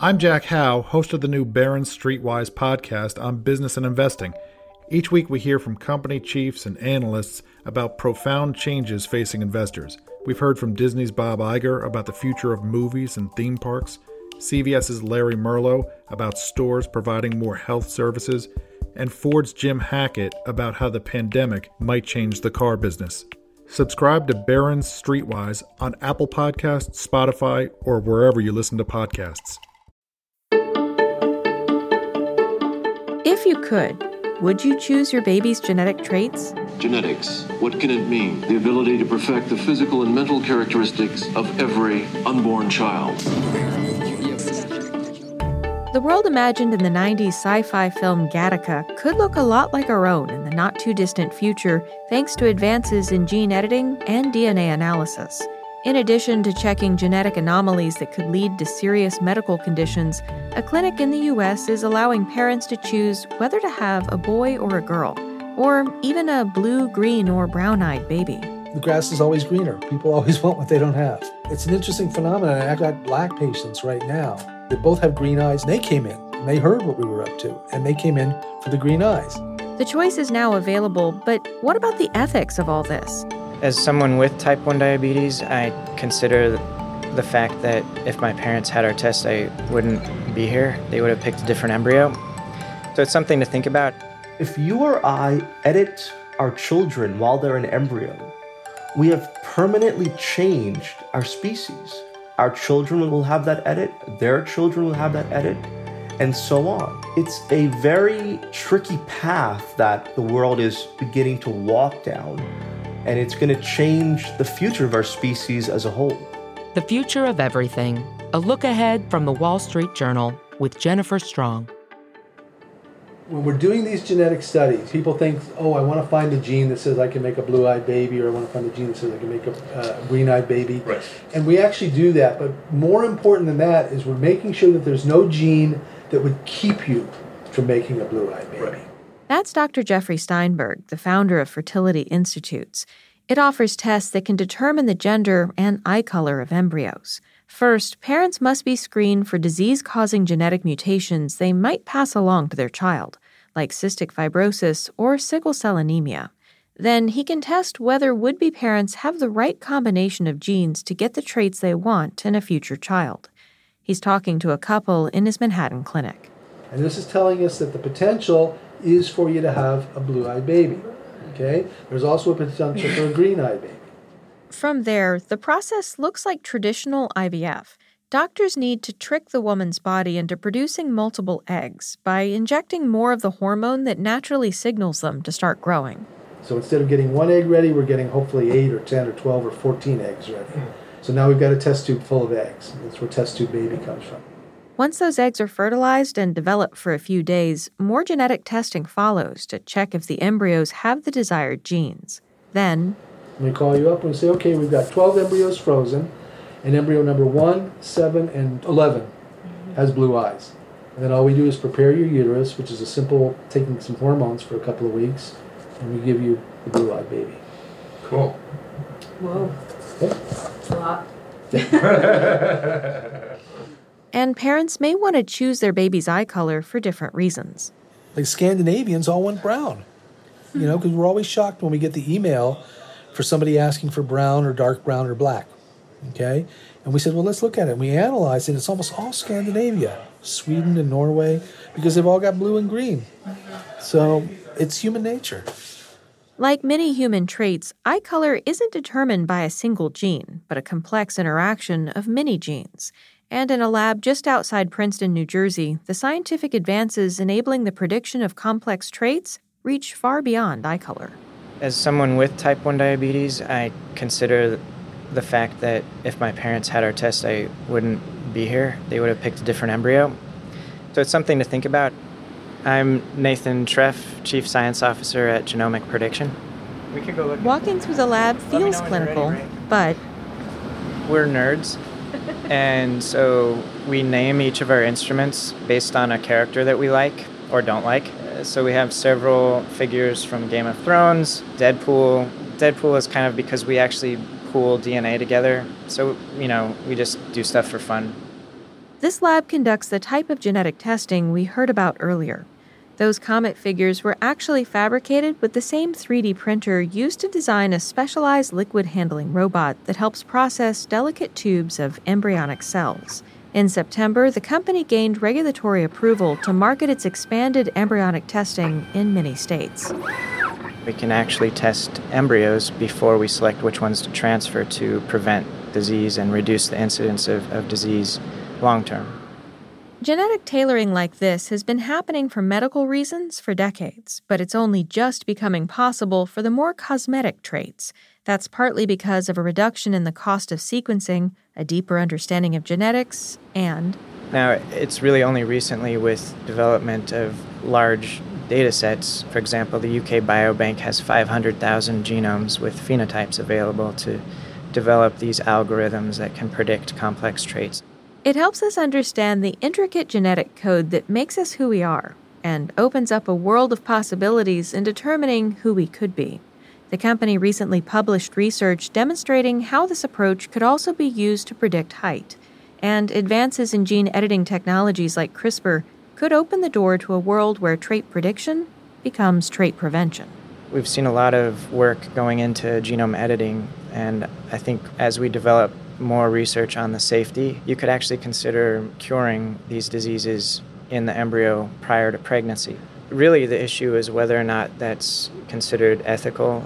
I'm Jack Howe, host of the new Barron's Streetwise podcast on business and investing. Each week, we hear from company chiefs and analysts about profound changes facing investors. We've heard from Disney's Bob Iger about the future of movies and theme parks, CVS's Larry Merlo about stores providing more health services, and Ford's Jim Hackett about how the pandemic might change the car business. Subscribe to Barron's Streetwise on Apple Podcasts, Spotify, or wherever you listen to podcasts. If you could, would you choose your baby's genetic traits? Genetics. What can it mean? The ability to perfect the physical and mental characteristics of every unborn child. The world imagined in the 90s sci fi film Gattaca could look a lot like our own in the not too distant future thanks to advances in gene editing and DNA analysis. In addition to checking genetic anomalies that could lead to serious medical conditions, a clinic in the U.S. is allowing parents to choose whether to have a boy or a girl, or even a blue, green, or brown eyed baby. The grass is always greener. People always want what they don't have. It's an interesting phenomenon. I've got black patients right now that both have green eyes. They came in and they heard what we were up to, and they came in for the green eyes. The choice is now available, but what about the ethics of all this? As someone with type 1 diabetes, I consider the fact that if my parents had our test, I wouldn't be here. They would have picked a different embryo. So it's something to think about. If you or I edit our children while they're an embryo, we have permanently changed our species. Our children will have that edit, their children will have that edit, and so on. It's a very tricky path that the world is beginning to walk down and it's going to change the future of our species as a whole. The Future of Everything A Look Ahead from the Wall Street Journal with Jennifer Strong. When we're doing these genetic studies, people think, oh, I want to find a gene that says I can make a blue eyed baby, or I want to find a gene that says I can make a uh, green eyed baby. Right. And we actually do that, but more important than that is we're making sure that there's no gene that would keep you from making a blue eyed baby. Right. That's Dr. Jeffrey Steinberg, the founder of Fertility Institutes. It offers tests that can determine the gender and eye color of embryos. First, parents must be screened for disease causing genetic mutations they might pass along to their child, like cystic fibrosis or sickle cell anemia. Then he can test whether would be parents have the right combination of genes to get the traits they want in a future child. He's talking to a couple in his Manhattan clinic. And this is telling us that the potential is for you to have a blue eyed baby. Okay? There's also a potential for a green baby. From there, the process looks like traditional IVF. Doctors need to trick the woman's body into producing multiple eggs by injecting more of the hormone that naturally signals them to start growing. So instead of getting one egg ready, we're getting hopefully 8 or 10 or 12 or 14 eggs ready. So now we've got a test tube full of eggs. That's where test tube baby comes from. Once those eggs are fertilized and develop for a few days, more genetic testing follows to check if the embryos have the desired genes. Then, we call you up and say, okay, we've got 12 embryos frozen, and embryo number 1, 7, and 11 has blue eyes. And then all we do is prepare your uterus, which is a simple taking some hormones for a couple of weeks, and we give you the blue eyed baby. Cool. Whoa. Okay? That's a lot. and parents may want to choose their baby's eye color for different reasons. Like Scandinavians all want brown, you know, because we're always shocked when we get the email for somebody asking for brown or dark brown or black. Okay? And we said, well, let's look at it. And we analyzed it. It's almost all Scandinavia, Sweden and Norway, because they've all got blue and green. So it's human nature. Like many human traits, eye color isn't determined by a single gene, but a complex interaction of many genes. And in a lab just outside Princeton, New Jersey, the scientific advances enabling the prediction of complex traits reach far beyond eye color. As someone with type 1 diabetes, I consider the fact that if my parents had our test, I wouldn't be here. They would have picked a different embryo. So it's something to think about. I'm Nathan Treff, Chief Science Officer at Genomic Prediction. We could go look. Walking through the lab feels clinical, ready, right? but. We're nerds. And so we name each of our instruments based on a character that we like or don't like. So we have several figures from Game of Thrones, Deadpool. Deadpool is kind of because we actually pool DNA together. So, you know, we just do stuff for fun. This lab conducts the type of genetic testing we heard about earlier. Those comet figures were actually fabricated with the same 3D printer used to design a specialized liquid handling robot that helps process delicate tubes of embryonic cells. In September, the company gained regulatory approval to market its expanded embryonic testing in many states. We can actually test embryos before we select which ones to transfer to prevent disease and reduce the incidence of, of disease long term. Genetic tailoring like this has been happening for medical reasons for decades, but it's only just becoming possible for the more cosmetic traits. That's partly because of a reduction in the cost of sequencing, a deeper understanding of genetics, and now it's really only recently with development of large data sets. For example, the UK Biobank has 500,000 genomes with phenotypes available to develop these algorithms that can predict complex traits. It helps us understand the intricate genetic code that makes us who we are and opens up a world of possibilities in determining who we could be. The company recently published research demonstrating how this approach could also be used to predict height, and advances in gene editing technologies like CRISPR could open the door to a world where trait prediction becomes trait prevention. We've seen a lot of work going into genome editing, and I think as we develop more research on the safety, you could actually consider curing these diseases in the embryo prior to pregnancy. Really, the issue is whether or not that's considered ethical.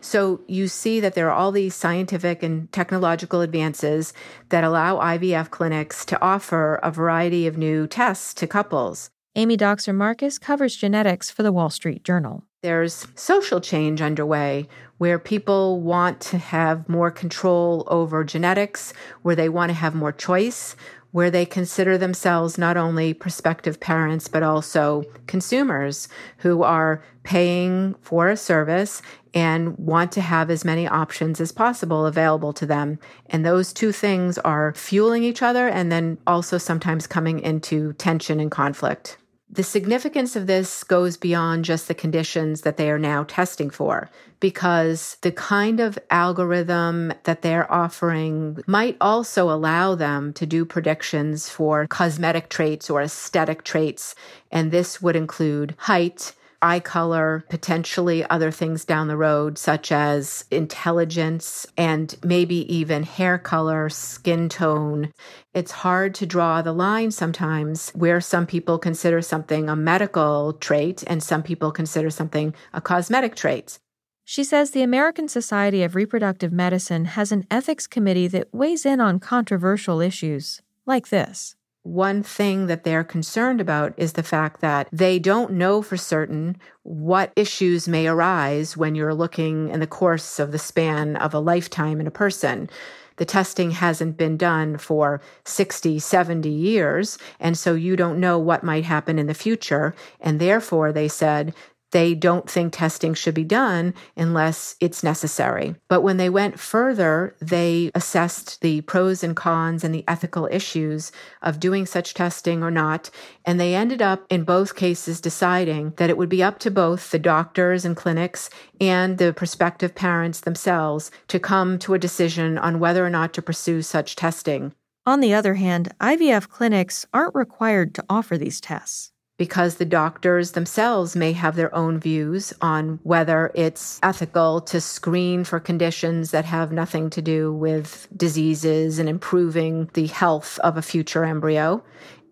So, you see that there are all these scientific and technological advances that allow IVF clinics to offer a variety of new tests to couples. Amy Dockser Marcus covers genetics for the Wall Street Journal. There's social change underway where people want to have more control over genetics, where they want to have more choice, where they consider themselves not only prospective parents, but also consumers who are paying for a service and want to have as many options as possible available to them. And those two things are fueling each other and then also sometimes coming into tension and conflict. The significance of this goes beyond just the conditions that they are now testing for, because the kind of algorithm that they're offering might also allow them to do predictions for cosmetic traits or aesthetic traits. And this would include height, eye color, potentially other things down the road, such as intelligence and maybe even hair color, skin tone. It's hard to draw the line sometimes where some people consider something a medical trait and some people consider something a cosmetic trait. She says the American Society of Reproductive Medicine has an ethics committee that weighs in on controversial issues like this. One thing that they're concerned about is the fact that they don't know for certain what issues may arise when you're looking in the course of the span of a lifetime in a person. The testing hasn't been done for 60, 70 years, and so you don't know what might happen in the future. And therefore, they said they don't think testing should be done unless it's necessary. But when they went further, they assessed the pros and cons and the ethical issues of doing such testing or not. And they ended up in both cases deciding that it would be up to both the doctors and clinics and the prospective parents themselves to come to a decision on whether or not to pursue such testing. On the other hand, IVF clinics aren't required to offer these tests because the doctors themselves may have their own views on whether it's ethical to screen for conditions that have nothing to do with diseases and improving the health of a future embryo.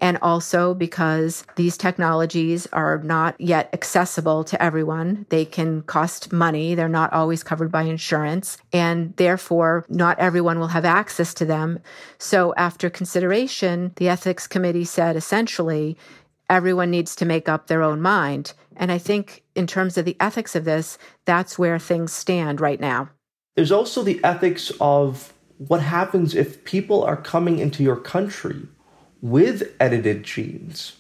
And also because these technologies are not yet accessible to everyone. They can cost money. They're not always covered by insurance. And therefore, not everyone will have access to them. So after consideration, the ethics committee said essentially everyone needs to make up their own mind. And I think, in terms of the ethics of this, that's where things stand right now. There's also the ethics of what happens if people are coming into your country with edited genes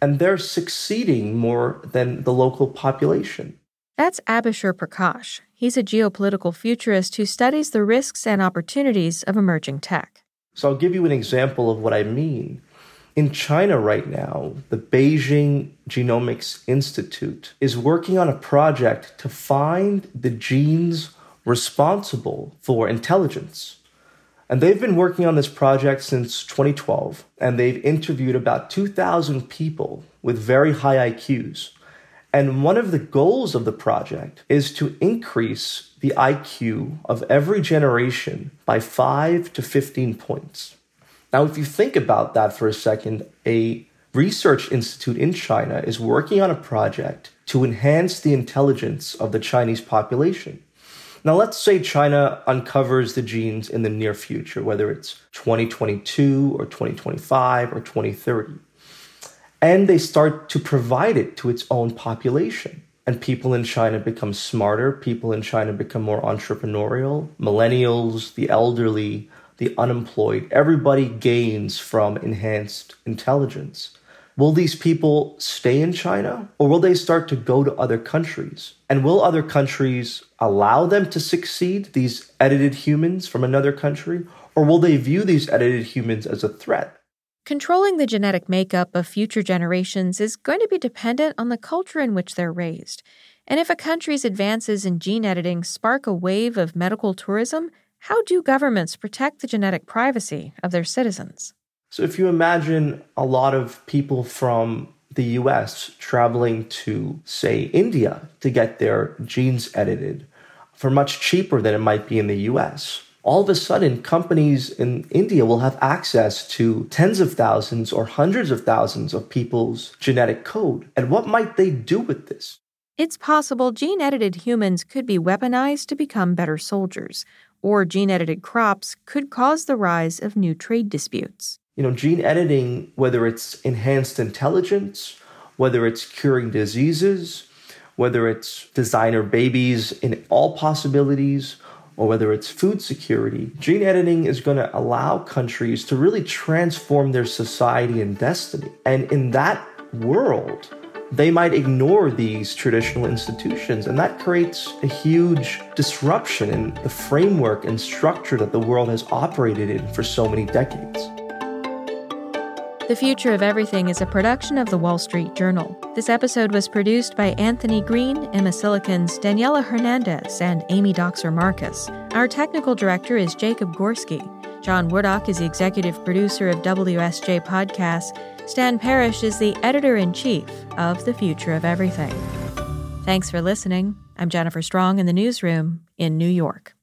and they're succeeding more than the local population. That's Abishur Prakash. He's a geopolitical futurist who studies the risks and opportunities of emerging tech. So I'll give you an example of what I mean. In China right now, the Beijing Genomics Institute is working on a project to find the genes responsible for intelligence. And they've been working on this project since 2012, and they've interviewed about 2,000 people with very high IQs. And one of the goals of the project is to increase the IQ of every generation by 5 to 15 points. Now, if you think about that for a second, a research institute in China is working on a project to enhance the intelligence of the Chinese population. Now, let's say China uncovers the genes in the near future, whether it's 2022 or 2025 or 2030. And they start to provide it to its own population. And people in China become smarter, people in China become more entrepreneurial, millennials, the elderly, the unemployed, everybody gains from enhanced intelligence. Will these people stay in China or will they start to go to other countries? And will other countries allow them to succeed, these edited humans from another country? Or will they view these edited humans as a threat? Controlling the genetic makeup of future generations is going to be dependent on the culture in which they're raised. And if a country's advances in gene editing spark a wave of medical tourism, how do governments protect the genetic privacy of their citizens? So, if you imagine a lot of people from the US traveling to, say, India to get their genes edited for much cheaper than it might be in the US, all of a sudden companies in India will have access to tens of thousands or hundreds of thousands of people's genetic code. And what might they do with this? It's possible gene edited humans could be weaponized to become better soldiers, or gene edited crops could cause the rise of new trade disputes you know, gene editing, whether it's enhanced intelligence, whether it's curing diseases, whether it's designer babies in all possibilities, or whether it's food security, gene editing is going to allow countries to really transform their society and destiny. And in that world, they might ignore these traditional institutions, and that creates a huge disruption in the framework and structure that the world has operated in for so many decades. The Future of Everything is a production of the Wall Street Journal. This episode was produced by Anthony Green, Emma Silekens, Daniela Hernandez, and Amy Dockser Marcus. Our technical director is Jacob Gorski. John Woodcock is the executive producer of WSJ Podcasts. Stan Parrish is the editor in chief of The Future of Everything. Thanks for listening. I'm Jennifer Strong in the newsroom in New York.